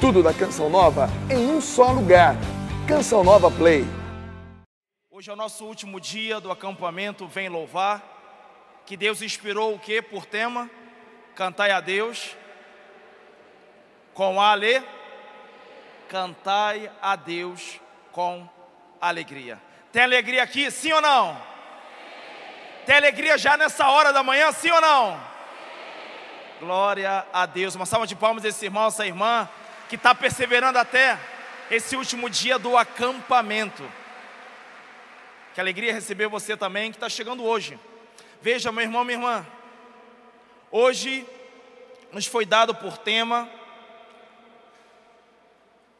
Tudo da Canção Nova em um só lugar. Canção Nova Play. Hoje é o nosso último dia do acampamento Vem Louvar. Que Deus inspirou o que por tema? Cantai a Deus com ale. Cantai a Deus com alegria. Tem alegria aqui, sim ou não? Tem alegria já nessa hora da manhã, sim ou não? Glória a Deus. Uma salva de palmas desse irmão, essa irmã que está perseverando até esse último dia do acampamento. Que alegria receber você também que está chegando hoje. Veja, meu irmão, minha irmã. Hoje nos foi dado por tema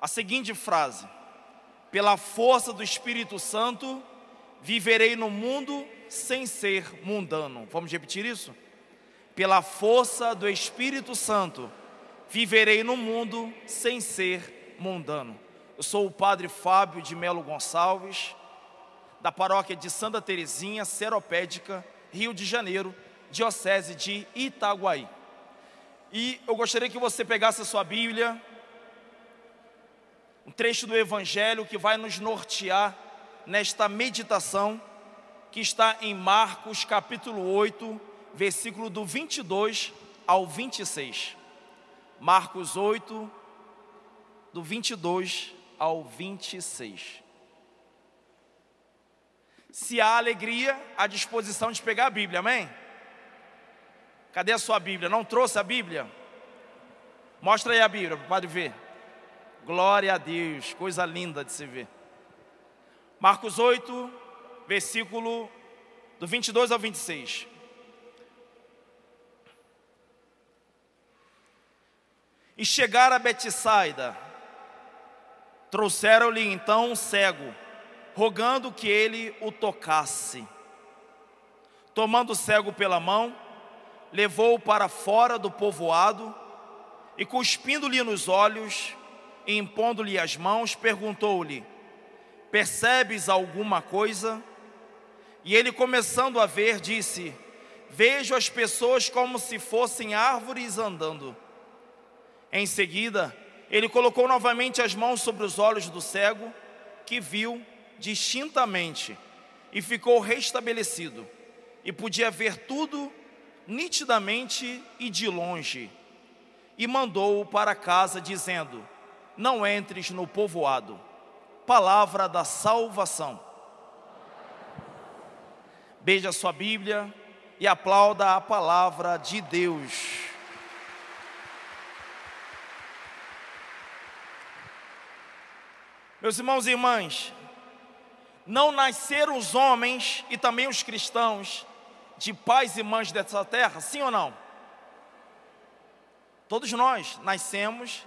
a seguinte frase: Pela força do Espírito Santo, viverei no mundo sem ser mundano. Vamos repetir isso? Pela força do Espírito Santo, viverei no mundo sem ser mundano. Eu sou o padre Fábio de Melo Gonçalves, da paróquia de Santa Terezinha, Seropédica, Rio de Janeiro, Diocese de Itaguaí. E eu gostaria que você pegasse a sua Bíblia, um trecho do Evangelho que vai nos nortear nesta meditação, que está em Marcos capítulo 8, versículo do 22 ao 26. Marcos 8, do 22 ao 26. Se há alegria, há disposição de pegar a Bíblia, amém? Cadê a sua Bíblia? Não trouxe a Bíblia? Mostra aí a Bíblia para o padre ver. Glória a Deus, coisa linda de se ver. Marcos 8, versículo do 22 ao 26. E chegar a Betsaida, trouxeram-lhe então um cego, rogando que ele o tocasse. Tomando o cego pela mão, levou-o para fora do povoado e, cuspindo-lhe nos olhos e impondo-lhe as mãos, perguntou-lhe: Percebes alguma coisa? E ele, começando a ver, disse: Vejo as pessoas como se fossem árvores andando. Em seguida, ele colocou novamente as mãos sobre os olhos do cego, que viu distintamente e ficou restabelecido, e podia ver tudo nitidamente e de longe. E mandou-o para casa, dizendo: Não entres no povoado. Palavra da salvação. Beija sua Bíblia e aplauda a palavra de Deus. Meus irmãos e irmãs, não nasceram os homens e também os cristãos de pais e mães dessa terra, sim ou não? Todos nós nascemos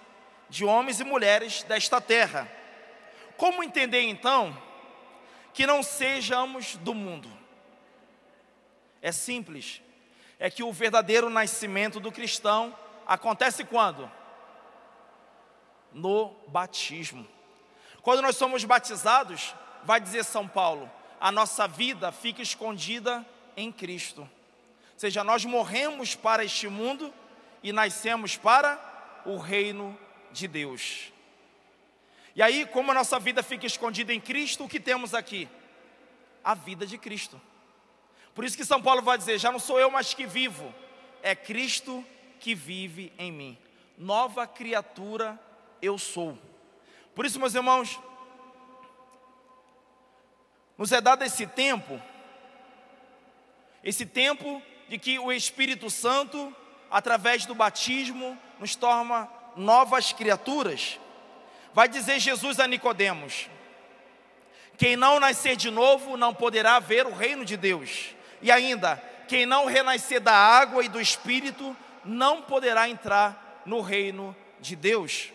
de homens e mulheres desta terra. Como entender então que não sejamos do mundo? É simples. É que o verdadeiro nascimento do cristão acontece quando? No batismo. Quando nós somos batizados, vai dizer São Paulo, a nossa vida fica escondida em Cristo. Ou seja, nós morremos para este mundo e nascemos para o reino de Deus. E aí, como a nossa vida fica escondida em Cristo, o que temos aqui? A vida de Cristo. Por isso que São Paulo vai dizer: já não sou eu mais que vivo, é Cristo que vive em mim. Nova criatura eu sou. Por isso, meus irmãos, nos é dado esse tempo, esse tempo de que o Espírito Santo, através do batismo, nos torna novas criaturas. Vai dizer Jesus a Nicodemos: Quem não nascer de novo não poderá ver o reino de Deus. E ainda, quem não renascer da água e do Espírito não poderá entrar no reino de Deus.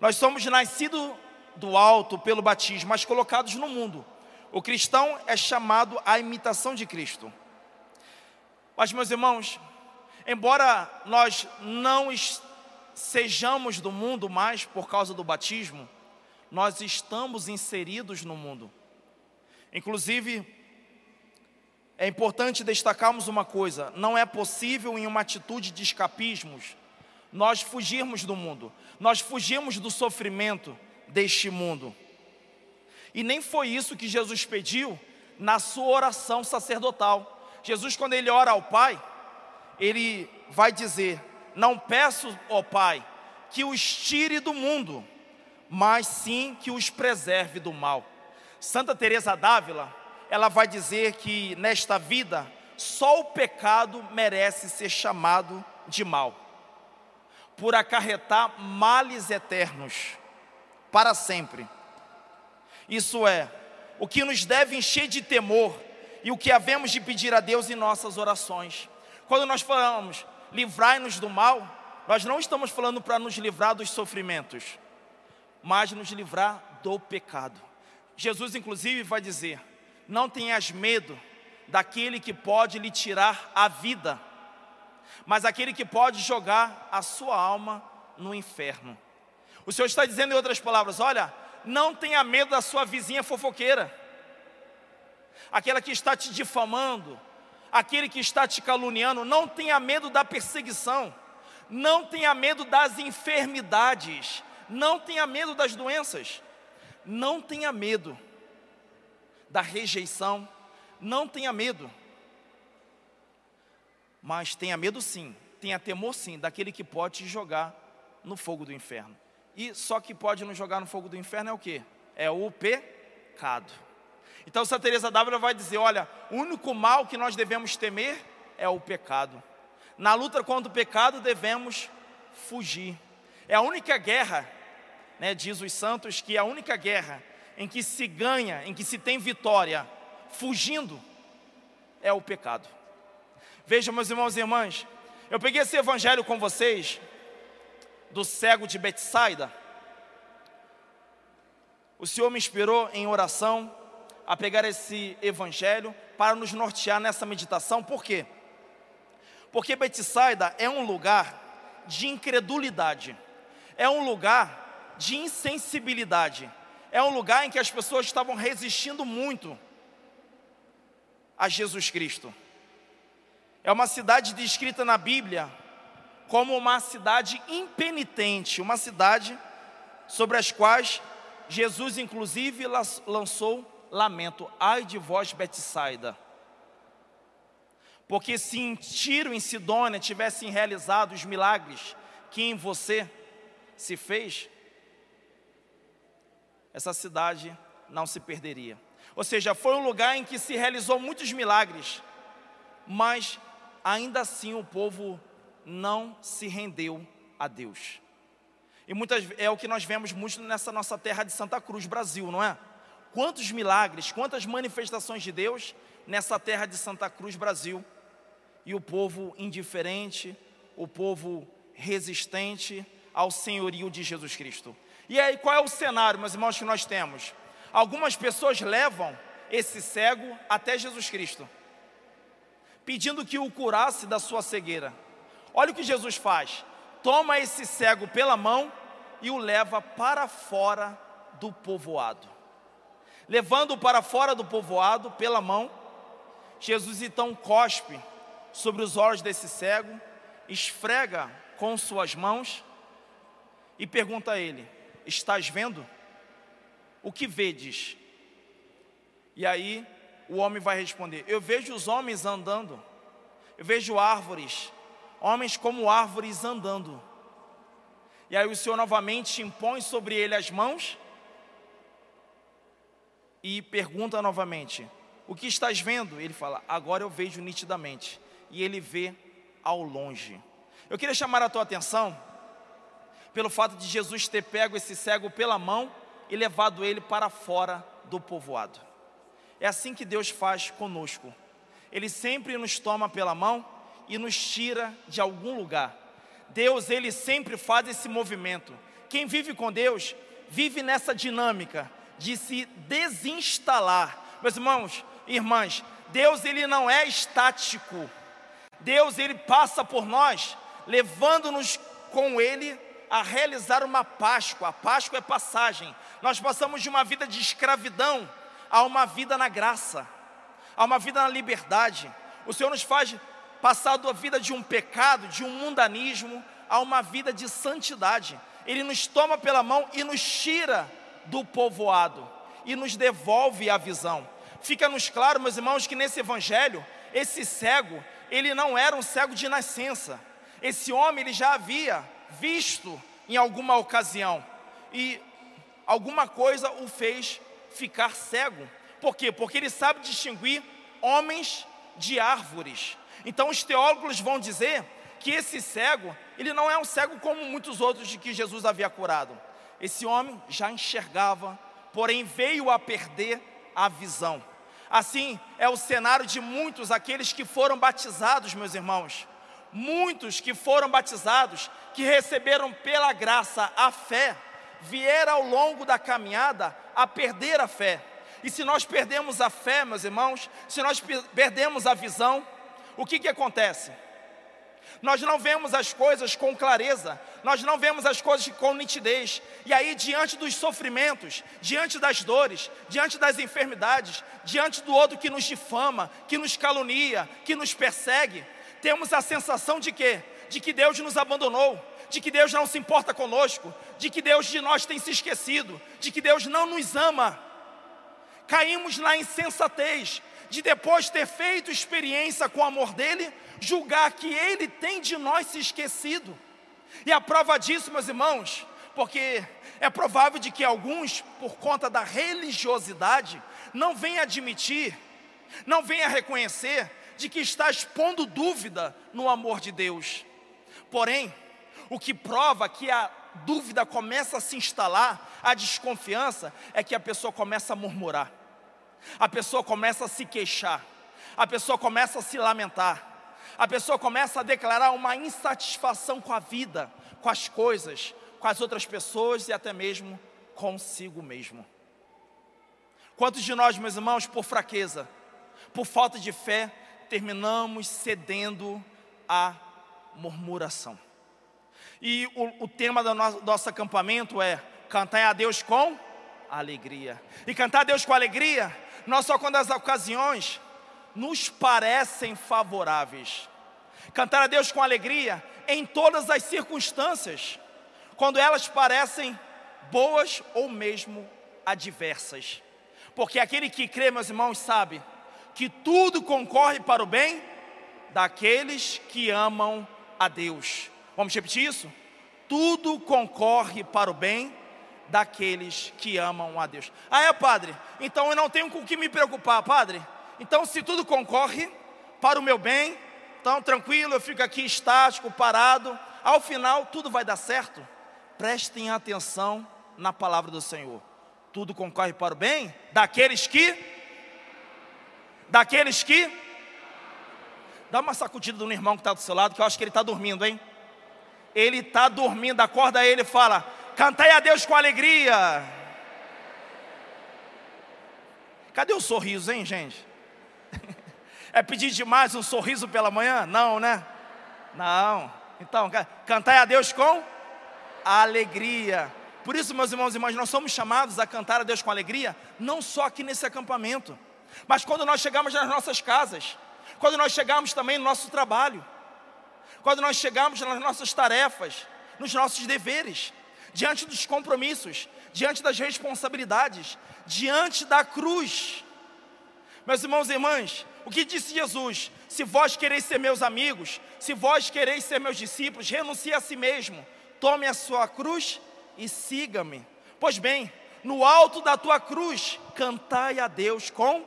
Nós somos nascidos do alto pelo batismo, mas colocados no mundo. O cristão é chamado à imitação de Cristo. Mas, meus irmãos, embora nós não sejamos do mundo mais por causa do batismo, nós estamos inseridos no mundo. Inclusive, é importante destacarmos uma coisa: não é possível, em uma atitude de escapismos, nós fugirmos do mundo, nós fugirmos do sofrimento deste mundo. E nem foi isso que Jesus pediu na sua oração sacerdotal. Jesus, quando ele ora ao Pai, ele vai dizer: Não peço, ó Pai, que os tire do mundo, mas sim que os preserve do mal. Santa Teresa d'Ávila, ela vai dizer que nesta vida só o pecado merece ser chamado de mal, por acarretar males eternos para sempre. Isso é o que nos deve encher de temor e o que havemos de pedir a Deus em nossas orações. Quando nós falamos livrai-nos do mal, nós não estamos falando para nos livrar dos sofrimentos, mas nos livrar do pecado. Jesus, inclusive, vai dizer: Não tenhas medo daquele que pode lhe tirar a vida, mas aquele que pode jogar a sua alma no inferno. O Senhor está dizendo, em outras palavras: Olha, não tenha medo da sua vizinha fofoqueira, aquela que está te difamando, aquele que está te caluniando, não tenha medo da perseguição, não tenha medo das enfermidades, não tenha medo das doenças, não tenha medo da rejeição, não tenha medo, mas tenha medo sim, tenha temor sim daquele que pode te jogar no fogo do inferno. E só que pode nos jogar no fogo do inferno é o que? É o pecado. Então Santa Teresa d'Ávila vai dizer, olha, o único mal que nós devemos temer é o pecado. Na luta contra o pecado devemos fugir. É a única guerra, né, diz os santos, que é a única guerra em que se ganha, em que se tem vitória, fugindo, é o pecado. Vejam, meus irmãos e irmãs, eu peguei esse evangelho com vocês, do cego de Betsaida, o Senhor me inspirou em oração a pegar esse evangelho para nos nortear nessa meditação, por quê? Porque Betsaida é um lugar de incredulidade, é um lugar de insensibilidade, é um lugar em que as pessoas estavam resistindo muito a Jesus Cristo. É uma cidade descrita na Bíblia como uma cidade impenitente, uma cidade sobre as quais Jesus, inclusive, lançou lamento: ai de vós, Betsaida. Porque se em Tiro, em Sidônia, tivessem realizado os milagres que em você se fez, essa cidade não se perderia. Ou seja, foi um lugar em que se realizou muitos milagres, mas ainda assim o povo não se rendeu a Deus. E muitas é o que nós vemos muito nessa nossa terra de Santa Cruz, Brasil, não é? Quantos milagres, quantas manifestações de Deus nessa terra de Santa Cruz, Brasil. E o povo indiferente, o povo resistente ao senhorio de Jesus Cristo. E aí, qual é o cenário, meus irmãos, que nós temos? Algumas pessoas levam esse cego até Jesus Cristo, pedindo que o curasse da sua cegueira. Olha o que Jesus faz: toma esse cego pela mão e o leva para fora do povoado. Levando-o para fora do povoado pela mão, Jesus então cospe sobre os olhos desse cego, esfrega com suas mãos e pergunta a ele: Estás vendo? O que vedes? E aí o homem vai responder: Eu vejo os homens andando, eu vejo árvores homens como árvores andando. E aí o Senhor novamente impõe sobre ele as mãos e pergunta novamente: O que estás vendo? Ele fala: Agora eu vejo nitidamente. E ele vê ao longe. Eu queria chamar a tua atenção pelo fato de Jesus ter pego esse cego pela mão e levado ele para fora do povoado. É assim que Deus faz conosco. Ele sempre nos toma pela mão e nos tira de algum lugar. Deus, ele sempre faz esse movimento. Quem vive com Deus, vive nessa dinâmica de se desinstalar. Meus irmãos, irmãs, Deus ele não é estático. Deus ele passa por nós, levando-nos com ele a realizar uma Páscoa. A Páscoa é passagem. Nós passamos de uma vida de escravidão a uma vida na graça, a uma vida na liberdade. O Senhor nos faz passado a vida de um pecado, de um mundanismo, a uma vida de santidade. Ele nos toma pela mão e nos tira do povoado e nos devolve a visão. Fica-nos claro, meus irmãos, que nesse evangelho, esse cego, ele não era um cego de nascença. Esse homem ele já havia visto em alguma ocasião e alguma coisa o fez ficar cego. Por quê? Porque ele sabe distinguir homens de árvores. Então os teólogos vão dizer que esse cego, ele não é um cego como muitos outros de que Jesus havia curado. Esse homem já enxergava, porém veio a perder a visão. Assim é o cenário de muitos aqueles que foram batizados, meus irmãos. Muitos que foram batizados, que receberam pela graça a fé, vieram ao longo da caminhada a perder a fé. E se nós perdemos a fé, meus irmãos, se nós perdemos a visão, o que, que acontece? Nós não vemos as coisas com clareza, nós não vemos as coisas com nitidez. E aí, diante dos sofrimentos, diante das dores, diante das enfermidades, diante do outro que nos difama, que nos calunia, que nos persegue, temos a sensação de quê? De que Deus nos abandonou, de que Deus não se importa conosco, de que Deus de nós tem se esquecido, de que Deus não nos ama. Caímos na insensatez de depois ter feito experiência com o amor dele, julgar que ele tem de nós se esquecido. E a prova disso, meus irmãos, porque é provável de que alguns, por conta da religiosidade, não venham admitir, não venham reconhecer de que está expondo dúvida no amor de Deus. Porém, o que prova que a dúvida começa a se instalar, a desconfiança, é que a pessoa começa a murmurar, a pessoa começa a se queixar, a pessoa começa a se lamentar, a pessoa começa a declarar uma insatisfação com a vida, com as coisas, com as outras pessoas e até mesmo consigo mesmo. Quantos de nós, meus irmãos, por fraqueza, por falta de fé, terminamos cedendo à murmuração. E o, o tema do nosso, nosso acampamento é cantar a Deus com alegria. E cantar a Deus com alegria, não só quando as ocasiões nos parecem favoráveis. Cantar a Deus com alegria em todas as circunstâncias, quando elas parecem boas ou mesmo adversas. Porque aquele que crê, meus irmãos, sabe que tudo concorre para o bem daqueles que amam a Deus. Vamos repetir isso? Tudo concorre para o bem daqueles que amam a Deus. Ah, é, padre? Então eu não tenho com o que me preocupar, padre. Então, se tudo concorre para o meu bem, então tranquilo, eu fico aqui estático, parado. Ao final, tudo vai dar certo. Prestem atenção na palavra do Senhor. Tudo concorre para o bem daqueles que daqueles que. Dá uma sacudida no irmão que está do seu lado, que eu acho que ele está dormindo, hein? Ele está dormindo, acorda ele e fala: Cantai a Deus com alegria. Cadê o sorriso, hein, gente? É pedir demais um sorriso pela manhã? Não, né? Não. Então, cantai a Deus com alegria. Por isso, meus irmãos e irmãs, nós somos chamados a cantar a Deus com alegria, não só aqui nesse acampamento. Mas quando nós chegamos nas nossas casas, quando nós chegamos também no nosso trabalho, quando nós chegamos nas nossas tarefas, nos nossos deveres, diante dos compromissos, diante das responsabilidades, diante da cruz. Meus irmãos e irmãs, o que disse Jesus? Se vós quereis ser meus amigos, se vós quereis ser meus discípulos, renuncie a si mesmo, tome a sua cruz e siga-me. Pois bem, no alto da tua cruz, cantai a Deus com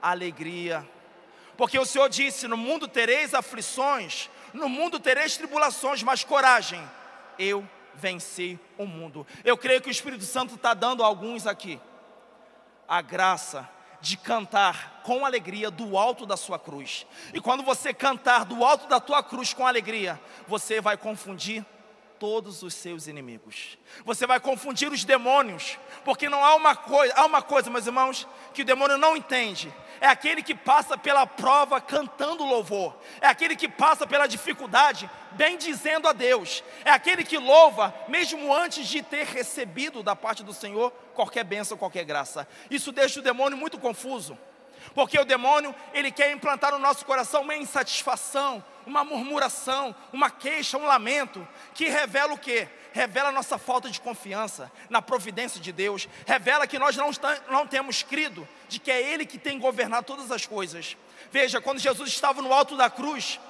alegria. Porque o Senhor disse: No mundo tereis aflições, no mundo tereis tribulações, mas coragem, eu venci o mundo. Eu creio que o Espírito Santo está dando a alguns aqui a graça de cantar com alegria do alto da sua cruz. E quando você cantar do alto da tua cruz com alegria, você vai confundir todos os seus inimigos. Você vai confundir os demônios, porque não há uma coisa, há uma coisa, meus irmãos, que o demônio não entende. É aquele que passa pela prova cantando louvor. É aquele que passa pela dificuldade bendizendo a Deus. É aquele que louva mesmo antes de ter recebido da parte do Senhor qualquer bênção, qualquer graça. Isso deixa o demônio muito confuso. Porque o demônio, ele quer implantar no nosso coração uma insatisfação, uma murmuração, uma queixa, um lamento, que revela o quê? Revela a nossa falta de confiança na providência de Deus, revela que nós não, não temos crido de que é Ele que tem governado todas as coisas. Veja, quando Jesus estava no alto da cruz,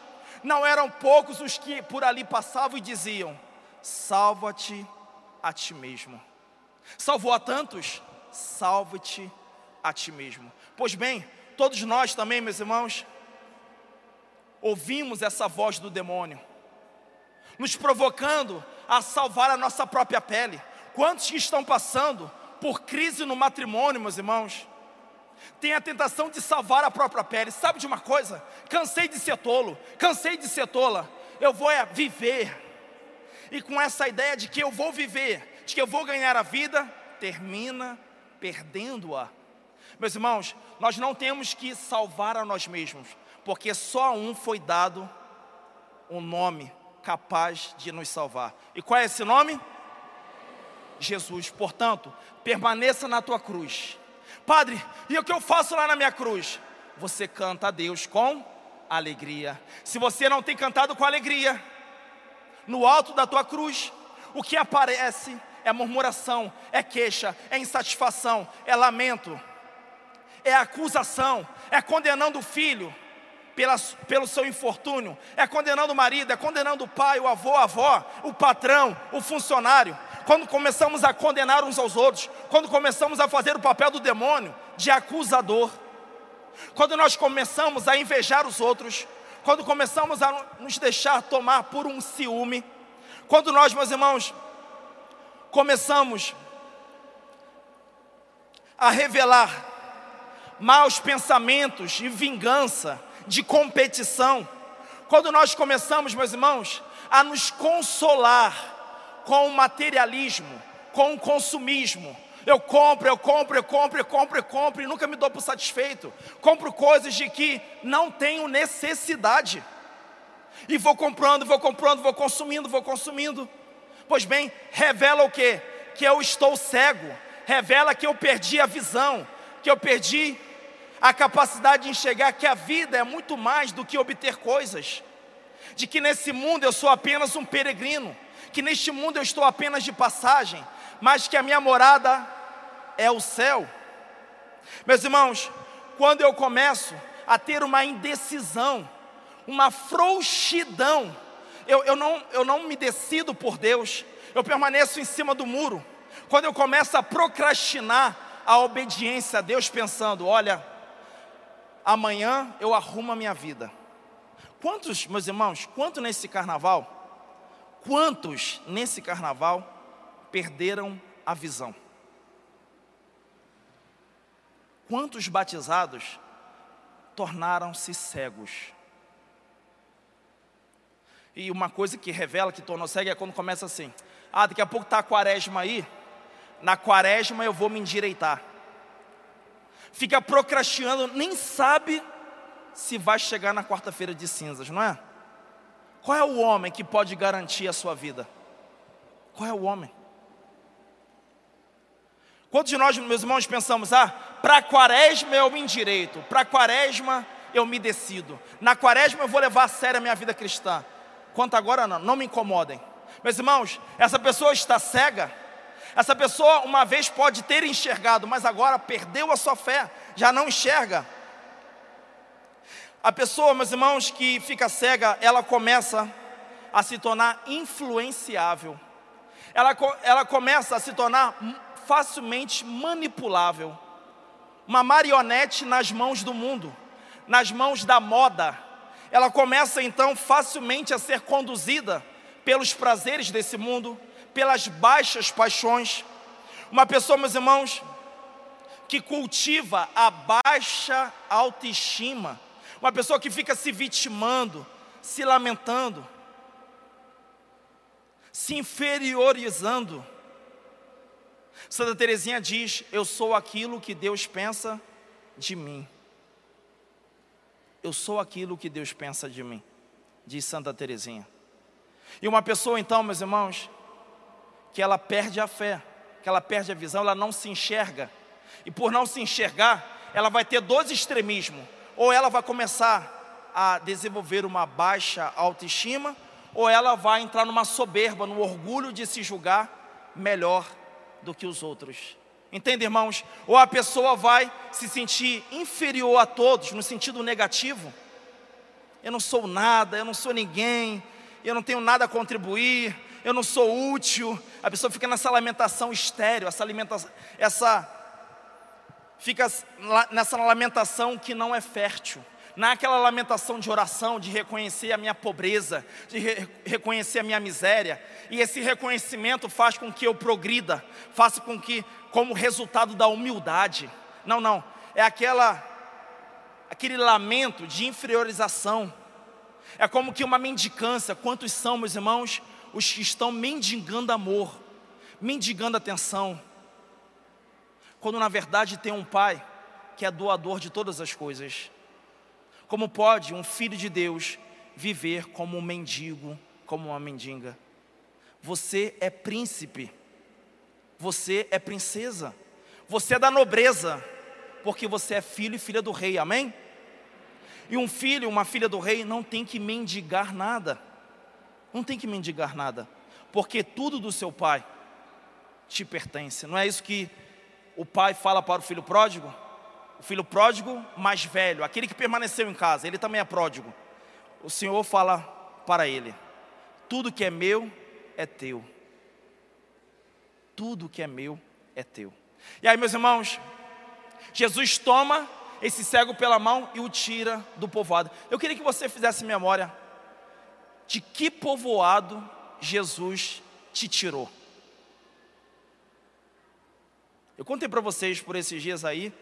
não eram poucos os que por ali passavam e diziam: Salva-te a ti mesmo. Salvou a tantos, salva-te a ti mesmo. Pois bem, todos nós também, meus irmãos, ouvimos essa voz do demônio, nos provocando a salvar a nossa própria pele. Quantos que estão passando por crise no matrimônio, meus irmãos? Tem a tentação de salvar a própria pele. Sabe de uma coisa? Cansei de ser tolo, cansei de ser tola. Eu vou é viver. E com essa ideia de que eu vou viver, de que eu vou ganhar a vida, termina perdendo-a. Meus irmãos, nós não temos que salvar a nós mesmos, porque só a um foi dado um nome capaz de nos salvar. E qual é esse nome? Jesus. Portanto, permaneça na tua cruz. Padre, e o que eu faço lá na minha cruz? Você canta a Deus com alegria. Se você não tem cantado com alegria, no alto da tua cruz, o que aparece é murmuração, é queixa, é insatisfação, é lamento, é acusação, é condenando o filho pela, pelo seu infortúnio, é condenando o marido, é condenando o pai, o avô, a avó, o patrão, o funcionário. Quando começamos a condenar uns aos outros, quando começamos a fazer o papel do demônio, de acusador, quando nós começamos a invejar os outros, quando começamos a nos deixar tomar por um ciúme, quando nós, meus irmãos, começamos a revelar maus pensamentos de vingança, de competição, quando nós começamos, meus irmãos, a nos consolar com o materialismo, com o consumismo, eu compro, eu compro, eu compro, eu compro, eu compro e nunca me dou por satisfeito. Compro coisas de que não tenho necessidade. E vou comprando, vou comprando, vou consumindo, vou consumindo. Pois bem, revela o que? Que eu estou cego, revela que eu perdi a visão, que eu perdi a capacidade de enxergar que a vida é muito mais do que obter coisas, de que nesse mundo eu sou apenas um peregrino, que neste mundo eu estou apenas de passagem, mas que a minha morada é o céu. Meus irmãos, quando eu começo a ter uma indecisão, uma frouxidão, eu, eu, não, eu não me decido por Deus, eu permaneço em cima do muro. Quando eu começo a procrastinar a obediência a Deus, pensando: olha, amanhã eu arrumo a minha vida. Quantos, meus irmãos, quanto nesse carnaval, quantos nesse carnaval perderam a visão? Quantos batizados tornaram-se cegos? E uma coisa que revela que tornou cego é quando começa assim: ah, daqui a pouco está a quaresma aí, na quaresma eu vou me endireitar. Fica procrastinando, nem sabe se vai chegar na quarta-feira de cinzas, não é? Qual é o homem que pode garantir a sua vida? Qual é o homem? Quantos de nós, meus irmãos, pensamos, ah, para quaresma eu me endireito, para quaresma eu me decido, na quaresma eu vou levar a sério a minha vida cristã. Quanto agora não, não me incomodem. Meus irmãos, essa pessoa está cega. Essa pessoa uma vez pode ter enxergado, mas agora perdeu a sua fé, já não enxerga. A pessoa, meus irmãos, que fica cega, ela começa a se tornar influenciável. Ela, ela começa a se tornar facilmente manipulável. Uma marionete nas mãos do mundo, nas mãos da moda, ela começa então facilmente a ser conduzida pelos prazeres desse mundo, pelas baixas paixões. Uma pessoa, meus irmãos, que cultiva a baixa autoestima, uma pessoa que fica se vitimando, se lamentando, se inferiorizando. Santa Teresinha diz: Eu sou aquilo que Deus pensa de mim. Eu sou aquilo que Deus pensa de mim, diz Santa Teresinha. E uma pessoa, então, meus irmãos, que ela perde a fé, que ela perde a visão, ela não se enxerga. E por não se enxergar, ela vai ter dois extremismos. Ou ela vai começar a desenvolver uma baixa autoestima, ou ela vai entrar numa soberba, no orgulho de se julgar melhor do que os outros. Entende, irmãos? Ou a pessoa vai se sentir inferior a todos, no sentido negativo. Eu não sou nada, eu não sou ninguém, eu não tenho nada a contribuir, eu não sou útil. A pessoa fica nessa lamentação estéreo, essa alimentação, essa fica nessa lamentação que não é fértil. Naquela lamentação de oração, de reconhecer a minha pobreza, de re reconhecer a minha miséria, e esse reconhecimento faz com que eu progrida, faça com que, como resultado da humildade, não, não, é aquela, aquele lamento de inferiorização, é como que uma mendicância. Quantos são, meus irmãos, os que estão mendigando amor, mendigando atenção, quando na verdade tem um pai que é doador de todas as coisas. Como pode um filho de Deus viver como um mendigo, como uma mendiga? Você é príncipe, você é princesa, você é da nobreza, porque você é filho e filha do rei, amém? E um filho, uma filha do rei não tem que mendigar nada, não tem que mendigar nada, porque tudo do seu pai te pertence, não é isso que o pai fala para o filho pródigo? O filho pródigo mais velho, aquele que permaneceu em casa, ele também é pródigo. O Senhor fala para ele: tudo que é meu é teu. Tudo que é meu é teu. E aí, meus irmãos, Jesus toma esse cego pela mão e o tira do povoado. Eu queria que você fizesse memória de que povoado Jesus te tirou. Eu contei para vocês por esses dias aí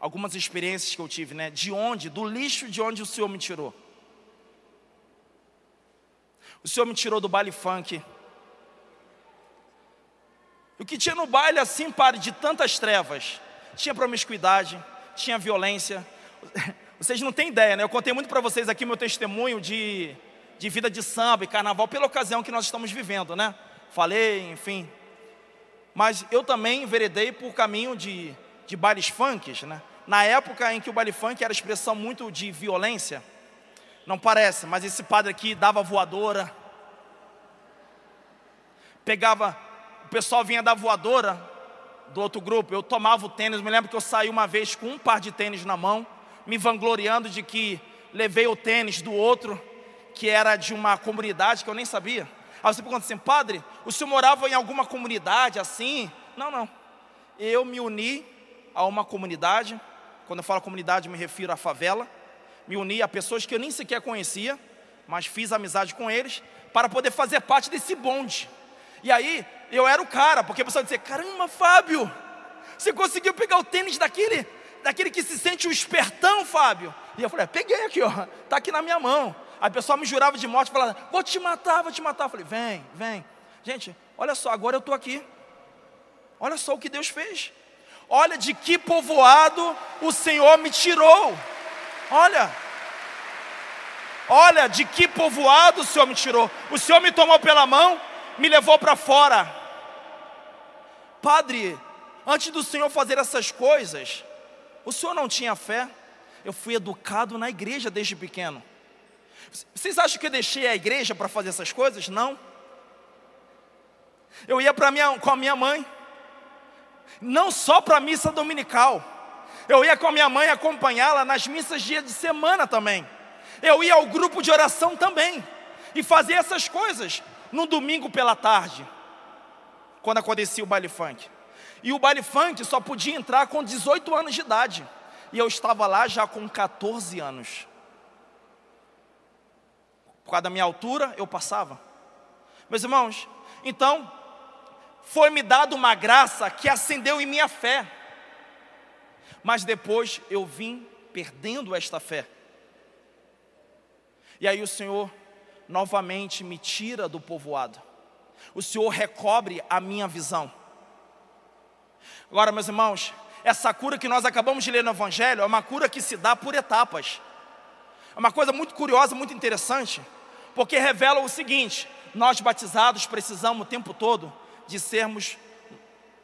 algumas experiências que eu tive, né? De onde, do lixo de onde o Senhor me tirou. O Senhor me tirou do baile funk. O que tinha no baile assim, pare, de tantas trevas, tinha promiscuidade, tinha violência. Vocês não têm ideia, né? Eu contei muito para vocês aqui meu testemunho de, de vida de samba e carnaval, pela ocasião que nós estamos vivendo, né? Falei, enfim. Mas eu também enveredei por caminho de, de bailes funks, né? Na época em que o baile funk era expressão muito de violência, não parece, mas esse padre aqui dava voadora, pegava, o pessoal vinha da voadora, do outro grupo, eu tomava o tênis. Me lembro que eu saí uma vez com um par de tênis na mão, me vangloriando de que levei o tênis do outro, que era de uma comunidade que eu nem sabia. Aí você pergunta assim, padre, o senhor morava em alguma comunidade assim? Não, não. Eu me uni a uma comunidade, quando eu falo comunidade, me refiro à favela. Me uni a pessoas que eu nem sequer conhecia, mas fiz amizade com eles, para poder fazer parte desse bonde. E aí, eu era o cara, porque a pessoa caramba, Fábio, você conseguiu pegar o tênis daquele, daquele que se sente um espertão, Fábio? E eu falei: peguei aqui, ó, tá aqui na minha mão. Aí o pessoal me jurava de morte, falava: vou te matar, vou te matar. Eu falei: vem, vem. Gente, olha só, agora eu estou aqui. Olha só o que Deus fez. Olha de que povoado o Senhor me tirou. Olha. Olha de que povoado o Senhor me tirou. O Senhor me tomou pela mão me levou para fora. Padre, antes do Senhor fazer essas coisas, o Senhor não tinha fé? Eu fui educado na igreja desde pequeno. Vocês acham que eu deixei a igreja para fazer essas coisas? Não. Eu ia para minha, com a minha mãe, não só para a missa dominical, eu ia com a minha mãe acompanhá-la nas missas dia de semana também. Eu ia ao grupo de oração também e fazia essas coisas no domingo pela tarde, quando acontecia o baile funk. E o baile funk só podia entrar com 18 anos de idade. E eu estava lá já com 14 anos. Causa da minha altura, eu passava. Meus irmãos, então, foi-me dado uma graça que acendeu em minha fé. Mas depois eu vim perdendo esta fé. E aí o Senhor novamente me tira do povoado. O Senhor recobre a minha visão. Agora, meus irmãos, essa cura que nós acabamos de ler no Evangelho é uma cura que se dá por etapas. É uma coisa muito curiosa, muito interessante, porque revela o seguinte: nós batizados precisamos o tempo todo de sermos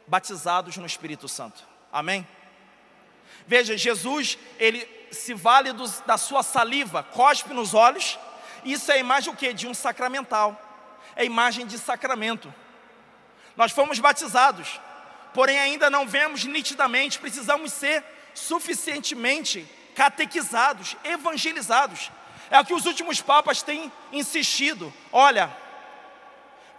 batizados no Espírito Santo. Amém? Veja, Jesus, ele se vale da sua saliva, cospe nos olhos, isso é a imagem o quê? De um sacramental, é a imagem de sacramento. Nós fomos batizados, porém ainda não vemos nitidamente, precisamos ser suficientemente catequizados, evangelizados. É o que os últimos papas têm insistido. Olha,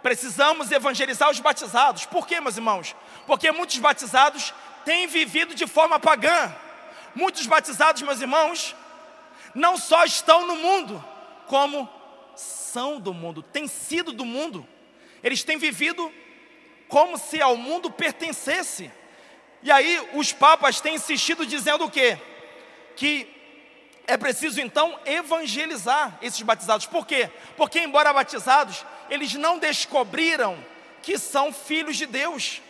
precisamos evangelizar os batizados. Por quê, meus irmãos? Porque muitos batizados têm vivido de forma pagã. Muitos batizados, meus irmãos, não só estão no mundo, como são do mundo, têm sido do mundo. Eles têm vivido como se ao mundo pertencesse. E aí os papas têm insistido dizendo o quê? Que é preciso então evangelizar esses batizados. Por quê? Porque embora batizados, eles não descobriram que são filhos de Deus.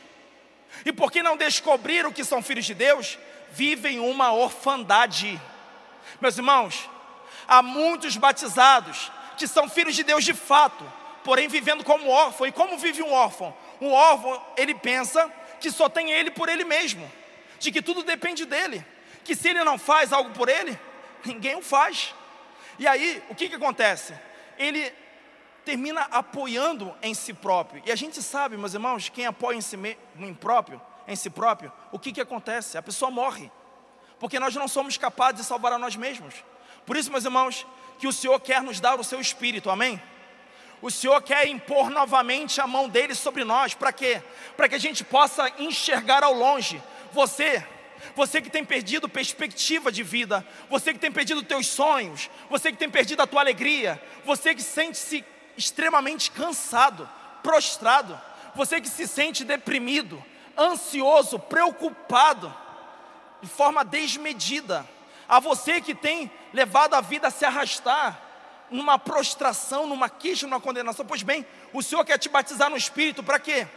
E porque não descobriram que são filhos de Deus, vivem uma orfandade. Meus irmãos, há muitos batizados que são filhos de Deus de fato, porém vivendo como órfão. E como vive um órfão? Um órfão, ele pensa que só tem ele por ele mesmo, de que tudo depende dele, que se ele não faz algo por ele, ninguém o faz. E aí, o que, que acontece? Ele termina apoiando em si próprio. E a gente sabe, meus irmãos, quem apoia em si em próprio, em si próprio, o que, que acontece? A pessoa morre. Porque nós não somos capazes de salvar a nós mesmos. Por isso, meus irmãos, que o Senhor quer nos dar o seu espírito, amém? O Senhor quer impor novamente a mão dele sobre nós, para quê? Para que a gente possa enxergar ao longe. Você, você que tem perdido perspectiva de vida, você que tem perdido teus sonhos, você que tem perdido a tua alegria, você que sente-se extremamente cansado, prostrado, você que se sente deprimido, ansioso, preocupado, de forma desmedida, a você que tem levado a vida a se arrastar, numa prostração, numa queixa, numa condenação. Pois bem, o Senhor quer te batizar no Espírito, para quê?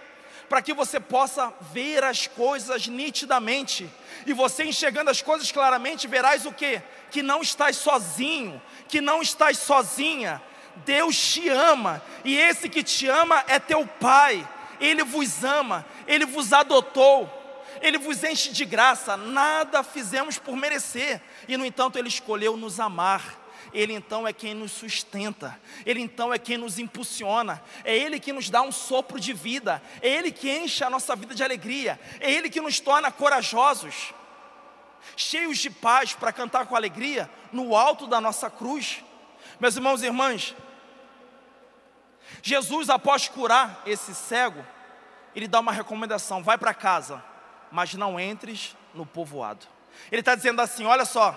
Para que você possa ver as coisas nitidamente, e você enxergando as coisas claramente, verás o que? Que não estás sozinho, que não estás sozinha. Deus te ama, e esse que te ama é teu Pai, Ele vos ama, Ele vos adotou, Ele vos enche de graça, nada fizemos por merecer, e no entanto Ele escolheu nos amar. Ele então é quem nos sustenta, Ele então é quem nos impulsiona, é Ele que nos dá um sopro de vida, é Ele que enche a nossa vida de alegria, é Ele que nos torna corajosos, cheios de paz para cantar com alegria no alto da nossa cruz. Meus irmãos e irmãs, Jesus, após curar esse cego, ele dá uma recomendação: vai para casa, mas não entres no povoado. Ele está dizendo assim: olha só,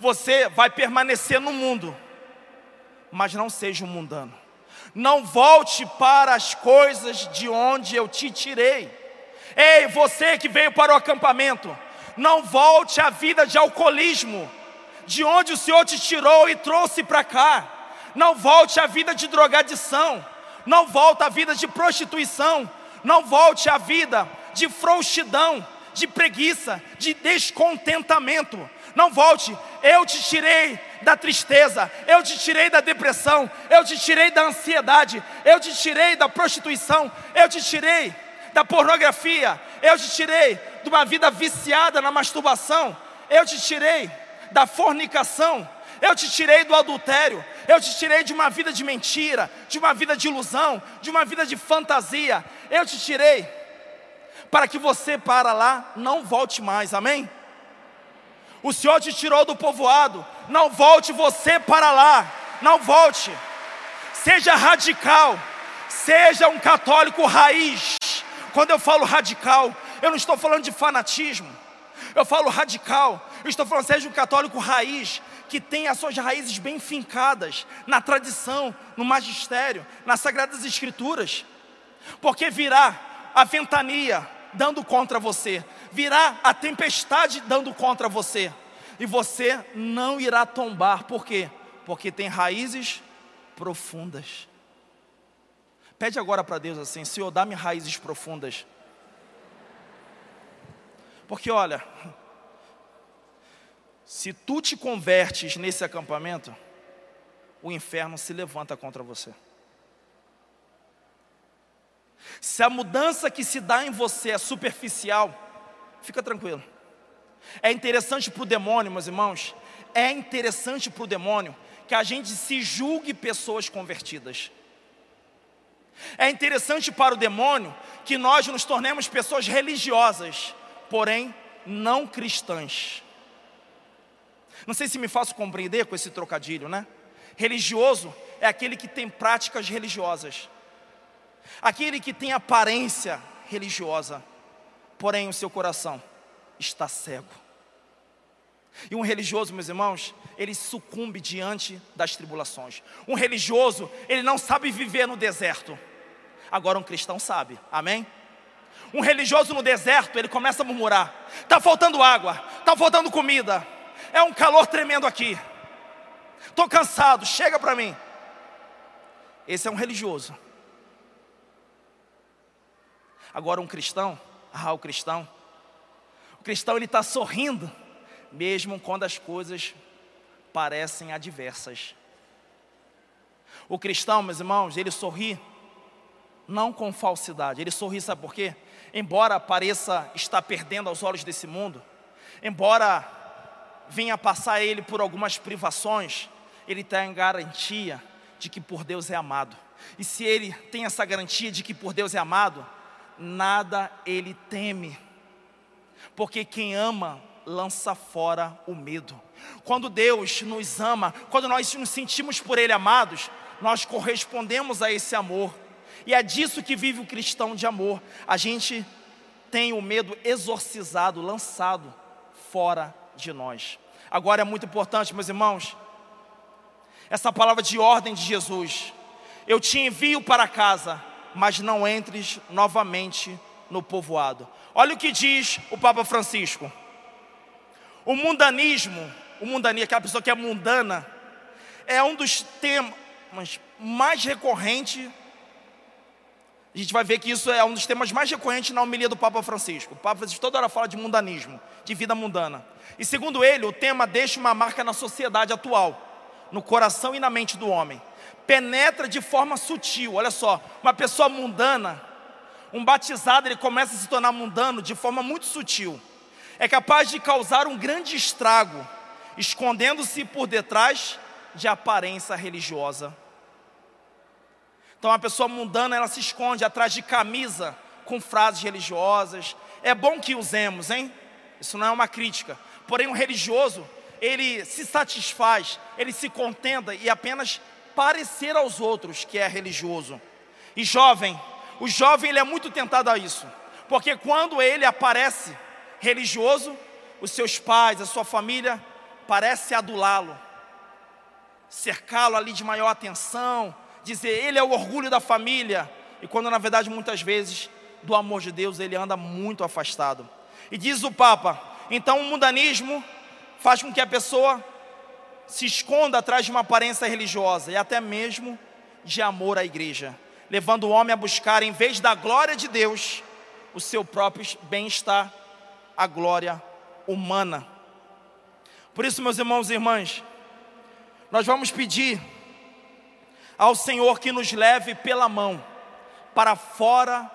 você vai permanecer no mundo, mas não seja um mundano. Não volte para as coisas de onde eu te tirei. Ei, você que veio para o acampamento, não volte à vida de alcoolismo, de onde o Senhor te tirou e trouxe para cá. Não volte à vida de drogadição, não volte à vida de prostituição, não volte à vida de frouxidão, de preguiça, de descontentamento. Não volte, eu te tirei da tristeza, eu te tirei da depressão, eu te tirei da ansiedade, eu te tirei da prostituição, eu te tirei da pornografia, eu te tirei de uma vida viciada na masturbação, eu te tirei da fornicação, eu te tirei do adultério, eu te tirei de uma vida de mentira, de uma vida de ilusão, de uma vida de fantasia, eu te tirei para que você para lá não volte mais, amém? O Senhor te tirou do povoado. Não volte você para lá. Não volte. Seja radical. Seja um católico raiz. Quando eu falo radical, eu não estou falando de fanatismo. Eu falo radical. Eu estou falando, seja um católico raiz, que tem as suas raízes bem fincadas na tradição, no magistério, nas sagradas escrituras. Porque virá a ventania dando contra você, virá a tempestade dando contra você, e você não irá tombar, por quê? Porque tem raízes profundas. Pede agora para Deus assim: Senhor, dá-me raízes profundas. Porque olha, se tu te convertes nesse acampamento, o inferno se levanta contra você. Se a mudança que se dá em você é superficial, fica tranquilo. É interessante para o demônio, meus irmãos, é interessante para o demônio que a gente se julgue pessoas convertidas. É interessante para o demônio que nós nos tornemos pessoas religiosas, porém não cristãs. Não sei se me faço compreender com esse trocadilho, né? Religioso é aquele que tem práticas religiosas, aquele que tem aparência religiosa, porém o seu coração está cego. E um religioso, meus irmãos, ele sucumbe diante das tribulações. Um religioso, ele não sabe viver no deserto. Agora um cristão sabe, amém? Um religioso no deserto, ele começa a murmurar: está faltando água, está faltando comida, é um calor tremendo aqui, estou cansado, chega para mim. Esse é um religioso. Agora um cristão, ah, o cristão, o cristão ele está sorrindo, mesmo quando as coisas parecem adversas. O cristão, meus irmãos, ele sorri não com falsidade. Ele sorri, sabe por quê? Embora pareça estar perdendo aos olhos desse mundo, embora venha passar ele por algumas privações, ele tem garantia de que por Deus é amado. E se ele tem essa garantia de que por Deus é amado, nada ele teme, porque quem ama lança fora o medo. Quando Deus nos ama, quando nós nos sentimos por Ele amados, nós correspondemos a esse amor. E é disso que vive o cristão de amor. A gente tem o medo exorcizado, lançado fora de nós. Agora é muito importante, meus irmãos, essa palavra de ordem de Jesus. Eu te envio para casa, mas não entres novamente no povoado. Olha o que diz o Papa Francisco. O mundanismo, o mundanismo, aquela pessoa que é mundana, é um dos temas mais recorrentes a gente vai ver que isso é um dos temas mais recorrentes na homilia do Papa Francisco. O Papa Francisco toda hora fala de mundanismo, de vida mundana. E segundo ele, o tema deixa uma marca na sociedade atual, no coração e na mente do homem. Penetra de forma sutil. Olha só, uma pessoa mundana, um batizado, ele começa a se tornar mundano de forma muito sutil. É capaz de causar um grande estrago, escondendo-se por detrás de aparência religiosa então a pessoa mundana ela se esconde atrás de camisa com frases religiosas. É bom que usemos, hein? Isso não é uma crítica. Porém, um religioso, ele se satisfaz, ele se contenta e apenas parecer aos outros que é religioso. E jovem, o jovem ele é muito tentado a isso, porque quando ele aparece religioso, os seus pais, a sua família parece adulá-lo, cercá-lo ali de maior atenção, dizer ele é o orgulho da família, e quando na verdade muitas vezes do amor de Deus ele anda muito afastado. E diz o Papa, então o mundanismo faz com que a pessoa se esconda atrás de uma aparência religiosa e até mesmo de amor à igreja, levando o homem a buscar, em vez da glória de Deus, o seu próprio bem-estar, a glória humana. Por isso, meus irmãos e irmãs, nós vamos pedir ao Senhor que nos leve pela mão para fora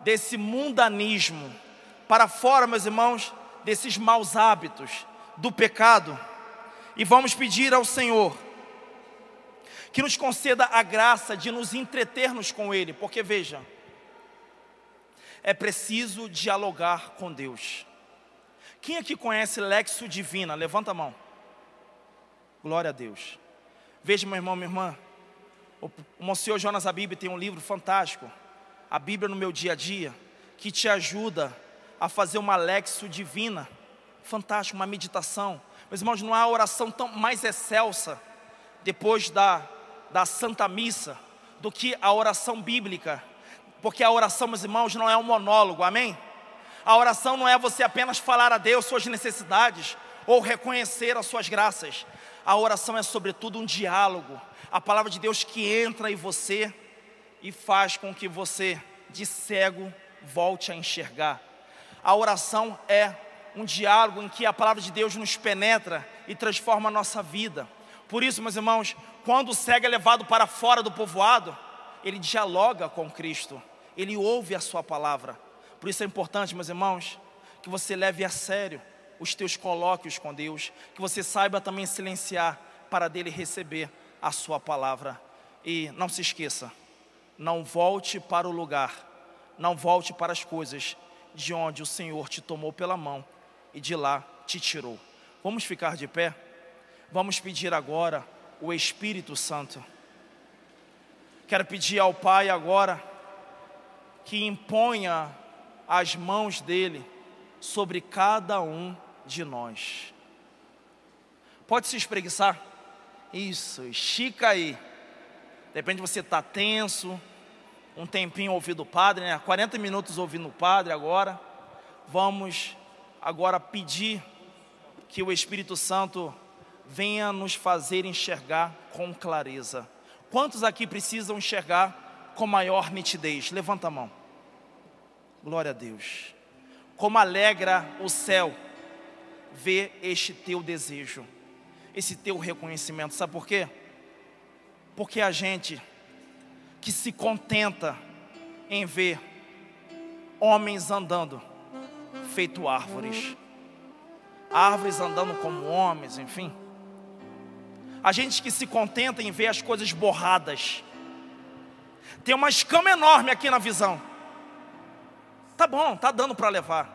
desse mundanismo, para fora, meus irmãos, desses maus hábitos, do pecado, e vamos pedir ao Senhor que nos conceda a graça de nos entretermos com Ele, porque veja, é preciso dialogar com Deus. Quem aqui conhece Lexo Divina? Levanta a mão. Glória a Deus. Veja, meu irmão, minha irmã, o Monsenhor Jonas Abib tem um livro fantástico, A Bíblia no Meu Dia a Dia, que te ajuda a fazer uma lexo divina, fantástico, uma meditação. Meus irmãos, não há oração tão mais excelsa depois da, da Santa Missa do que a oração bíblica, porque a oração, meus irmãos, não é um monólogo, amém? A oração não é você apenas falar a Deus suas necessidades ou reconhecer as suas graças. A oração é, sobretudo, um diálogo, a palavra de Deus que entra em você e faz com que você, de cego, volte a enxergar. A oração é um diálogo em que a palavra de Deus nos penetra e transforma a nossa vida. Por isso, meus irmãos, quando o cego é levado para fora do povoado, ele dialoga com Cristo, ele ouve a sua palavra. Por isso é importante, meus irmãos, que você leve a sério os teus colóquios com Deus, que você saiba também silenciar para dele receber a sua palavra. E não se esqueça, não volte para o lugar, não volte para as coisas de onde o Senhor te tomou pela mão e de lá te tirou. Vamos ficar de pé? Vamos pedir agora o Espírito Santo. Quero pedir ao Pai agora que imponha as mãos dele sobre cada um de nós. Pode se espreguiçar? Isso, estica aí. De repente você está tenso, um tempinho ouvindo o padre, né? 40 minutos ouvindo o padre agora. Vamos agora pedir que o Espírito Santo venha nos fazer enxergar com clareza. Quantos aqui precisam enxergar com maior nitidez? Levanta a mão. Glória a Deus. Como alegra o céu ver este teu desejo, esse teu reconhecimento. Sabe por quê? Porque a gente que se contenta em ver homens andando feito árvores, árvores andando como homens, enfim. A gente que se contenta em ver as coisas borradas. Tem uma escama enorme aqui na visão. Tá bom, tá dando para levar.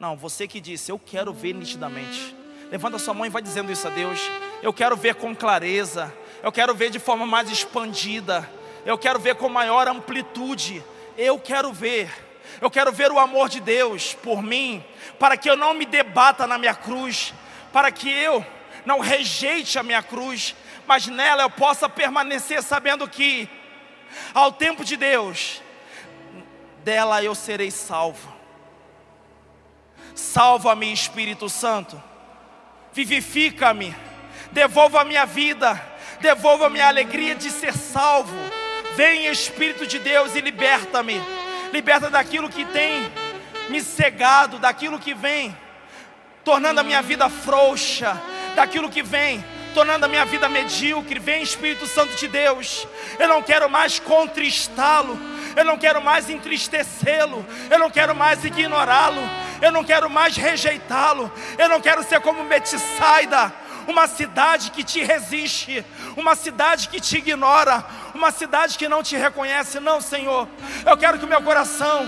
Não, você que disse, eu quero ver nitidamente. Levanta sua mão e vai dizendo isso a Deus. Eu quero ver com clareza. Eu quero ver de forma mais expandida. Eu quero ver com maior amplitude. Eu quero ver. Eu quero ver o amor de Deus por mim, para que eu não me debata na minha cruz, para que eu não rejeite a minha cruz, mas nela eu possa permanecer sabendo que, ao tempo de Deus, dela eu serei salvo. Salva-me, Espírito Santo. Vivifica-me. Devolva a minha vida. Devolva a minha alegria de ser salvo. Vem, Espírito de Deus, e liberta-me. Liberta daquilo que tem me cegado, daquilo que vem tornando a minha vida frouxa, daquilo que vem tornando a minha vida medíocre. Vem, Espírito Santo de Deus. Eu não quero mais contristá-lo. Eu não quero mais entristecê-lo. Eu não quero mais ignorá-lo eu não quero mais rejeitá-lo, eu não quero ser como Betsaida, uma cidade que te resiste, uma cidade que te ignora, uma cidade que não te reconhece, não, Senhor. Eu quero que o meu coração,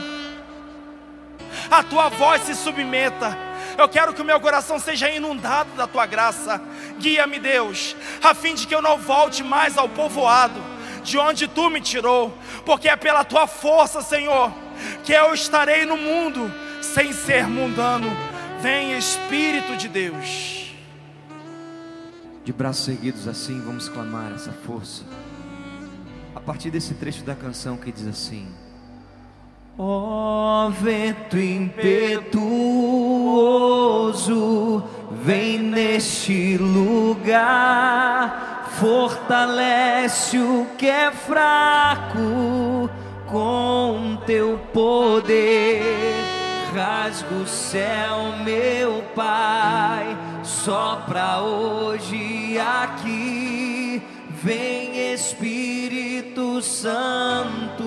a tua voz se submeta. Eu quero que o meu coração seja inundado da tua graça. Guia-me, Deus, a fim de que eu não volte mais ao povoado de onde tu me tirou, porque é pela tua força, Senhor, que eu estarei no mundo sem ser mundano. Vem Espírito de Deus. De braços erguidos assim, vamos clamar essa força. A partir desse trecho da canção que diz assim: Ó oh, vento impetuoso, vem neste lugar, fortalece o que é fraco com teu poder rasga o céu, meu Pai, só pra hoje aqui. Vem Espírito Santo,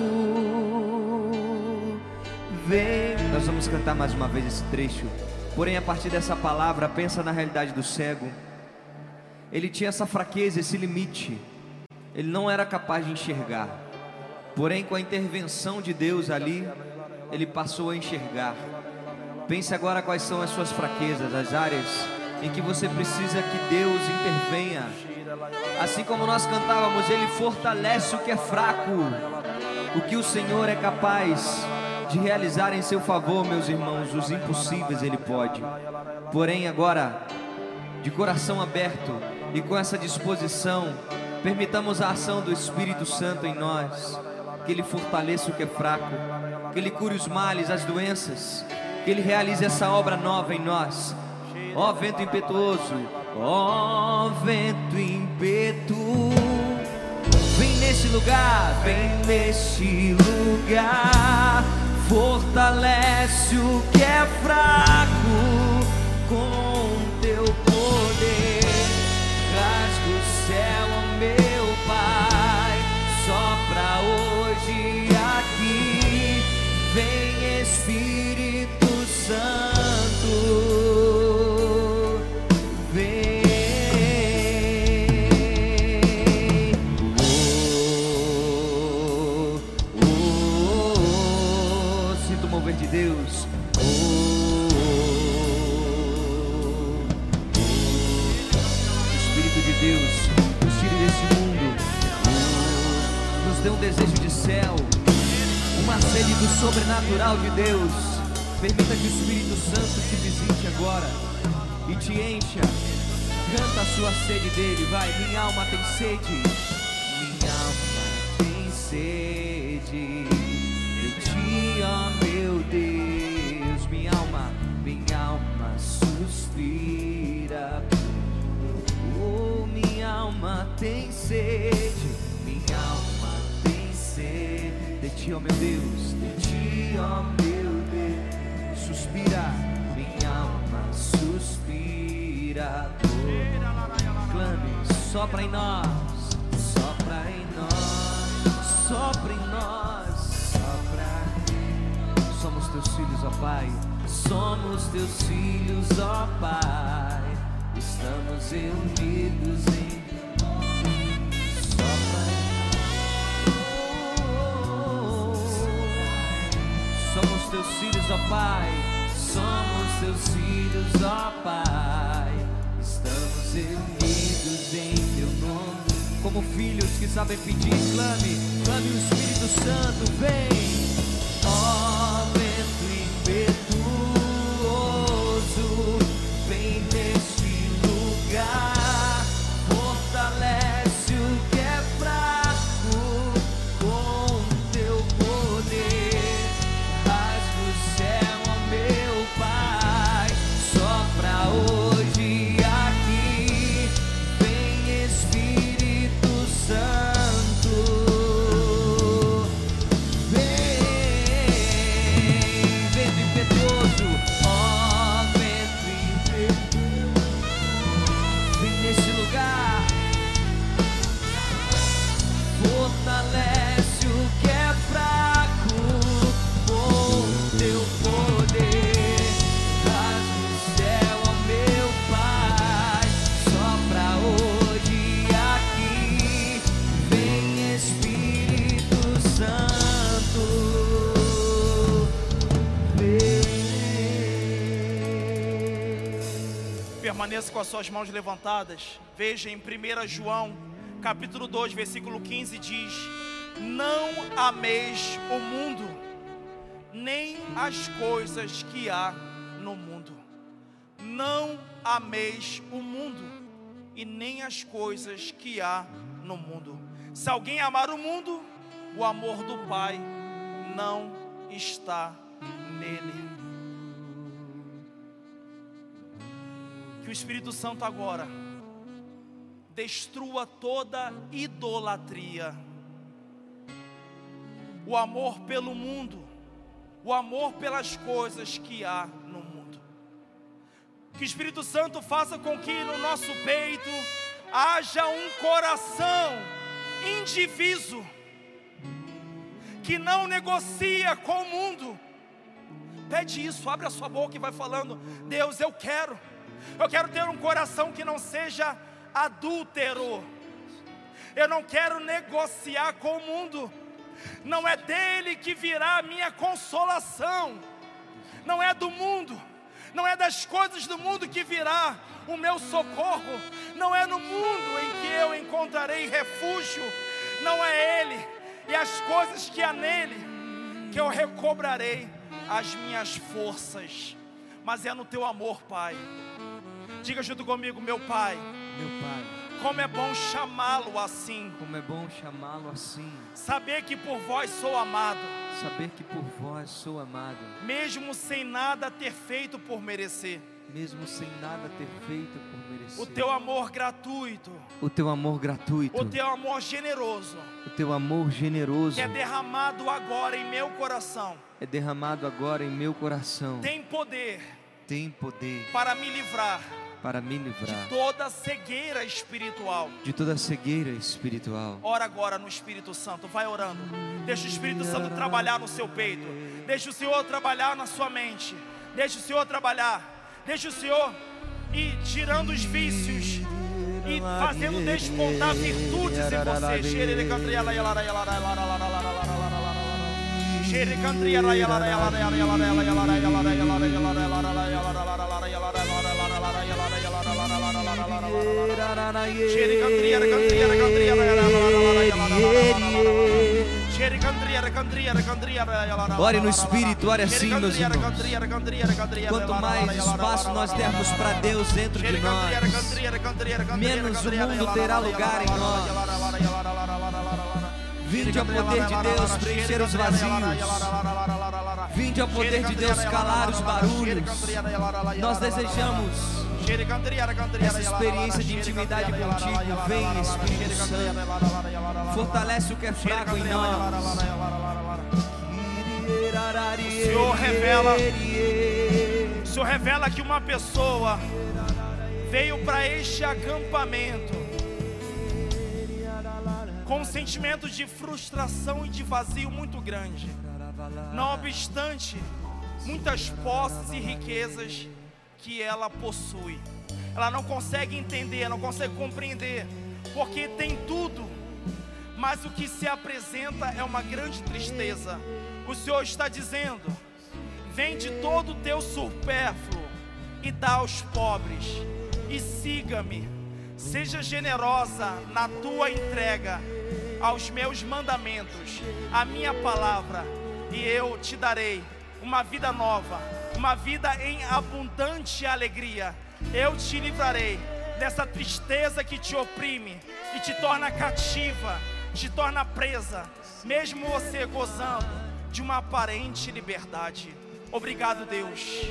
vem. Nós vamos cantar mais uma vez esse trecho. Porém, a partir dessa palavra, pensa na realidade do cego. Ele tinha essa fraqueza, esse limite. Ele não era capaz de enxergar. Porém, com a intervenção de Deus ali, ele passou a enxergar. Pense agora quais são as suas fraquezas, as áreas em que você precisa que Deus intervenha. Assim como nós cantávamos, Ele fortalece o que é fraco, o que o Senhor é capaz de realizar em seu favor, meus irmãos, os impossíveis Ele pode. Porém, agora, de coração aberto e com essa disposição, permitamos a ação do Espírito Santo em nós, que Ele fortaleça o que é fraco que Ele cure os males, as doenças, que Ele realize essa obra nova em nós. Ó vento impetuoso, ó vento impetuoso, vem nesse lugar, vem nesse lugar, fortalece o que é fraco sobrenatural de Deus. Permita que o Espírito Santo te visite agora e te encha. Canta a sua sede dele, vai. Minha alma tem sede, minha alma tem sede de ti, ó meu Deus. Minha alma, minha alma suspira. Oh, minha alma tem sede, minha alma tem sede de ti, ó meu Deus, ó meu Deus. Suspira, minha alma suspira. Clame, sopra em nós, sopra em nós, sopra em nós, sopra. Somos teus filhos, ó Pai. Somos teus filhos, ó Pai. Estamos reunidos em teus filhos, ó Pai. Somos teus filhos, ó Pai. Estamos reunidos em teu nome. Como filhos que sabem pedir, clame, clame o Espírito Santo, vem. Ó vento impetuoso, vem neste lugar, Com as suas mãos levantadas. Veja em 1 João, capítulo 2, versículo 15 diz: Não ameis o mundo, nem as coisas que há no mundo. Não ameis o mundo e nem as coisas que há no mundo. Se alguém amar o mundo, o amor do Pai não está nele. Que o Espírito Santo agora destrua toda idolatria. O amor pelo mundo, o amor pelas coisas que há no mundo. Que o Espírito Santo faça com que no nosso peito haja um coração indiviso que não negocia com o mundo. Pede isso, abre a sua boca e vai falando: Deus, eu quero. Eu quero ter um coração que não seja adúltero. Eu não quero negociar com o mundo. Não é dele que virá a minha consolação. Não é do mundo. Não é das coisas do mundo que virá o meu socorro. Não é no mundo em que eu encontrarei refúgio. Não é ele e as coisas que há nele que eu recobrarei as minhas forças. Mas é no teu amor, Pai. Diga junto comigo, meu Pai. Meu Pai, Como é bom chamá-lo assim. como é bom chamá-lo assim. Saber que por vós sou amado, Saber que por vós sou amado, mesmo sem nada ter feito por merecer. mesmo sem nada ter feito por merecer. O teu amor gratuito, O teu amor gratuito, o teu amor generoso, o teu amor generoso que é derramado agora em meu coração, é derramado agora em meu coração. tem poder Tem poder para me livrar para me livrar toda cegueira espiritual. de toda cegueira espiritual. Ora agora no Espírito Santo, vai orando. Deixa o Espírito Santo trabalhar no seu peito. Deixa o Senhor trabalhar na sua mente. Deixa o Senhor trabalhar. Deixa o Senhor ir tirando os vícios e fazendo despontar virtudes em você. Ore no Espírito, ore assim, meus irmãos. Quanto mais espaço nós dermos para Deus dentro de nós, menos o mundo terá lugar em nós. Vinde ao poder de Deus preencher os vazios. Vinde ao poder de Deus calar os barulhos. Nós desejamos essa experiência de intimidade contigo. Vem, Espírito Santo. Fortalece o que é fraco em nós. O Senhor revela, o Senhor revela que uma pessoa veio para este acampamento com um sentimento de frustração e de vazio muito grande. Não obstante muitas posses e riquezas que ela possui, ela não consegue entender, não consegue compreender, porque tem tudo, mas o que se apresenta é uma grande tristeza o Senhor está dizendo: vende todo o teu supérfluo e dá aos pobres, e siga-me. Seja generosa na tua entrega aos meus mandamentos, a minha palavra, e eu te darei uma vida nova, uma vida em abundante alegria. Eu te livrarei dessa tristeza que te oprime e te torna cativa, te torna presa, mesmo você gozando de uma aparente liberdade. Obrigado, Deus,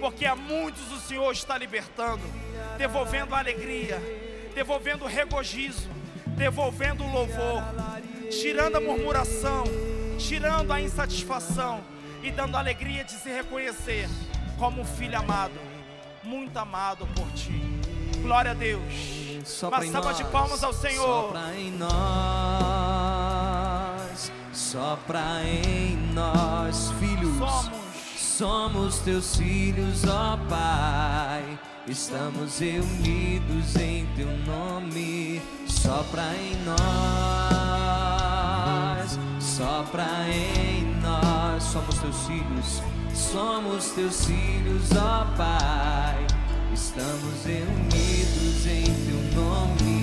porque a muitos o Senhor está libertando, devolvendo alegria, devolvendo regozijo, devolvendo louvor, tirando a murmuração, tirando a insatisfação e dando alegria de se reconhecer como um filho amado, muito amado por ti. Glória a Deus. Uma salva de palmas ao Senhor. Sopra em nós Sopra em nós, filhos. Somos, somos teus filhos, ó Pai. Estamos reunidos em teu nome. Sopra em nós, sopra em nós. Somos teus filhos, somos teus filhos, ó Pai. Estamos reunidos em teu nome.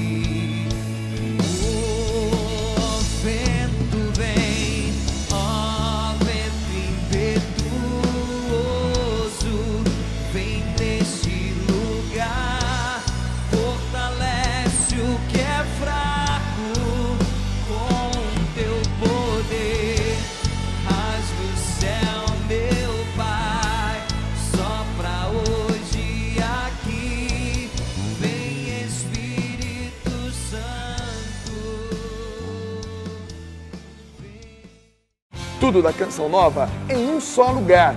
Tudo da Canção Nova em um só lugar.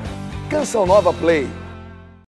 Canção Nova Play.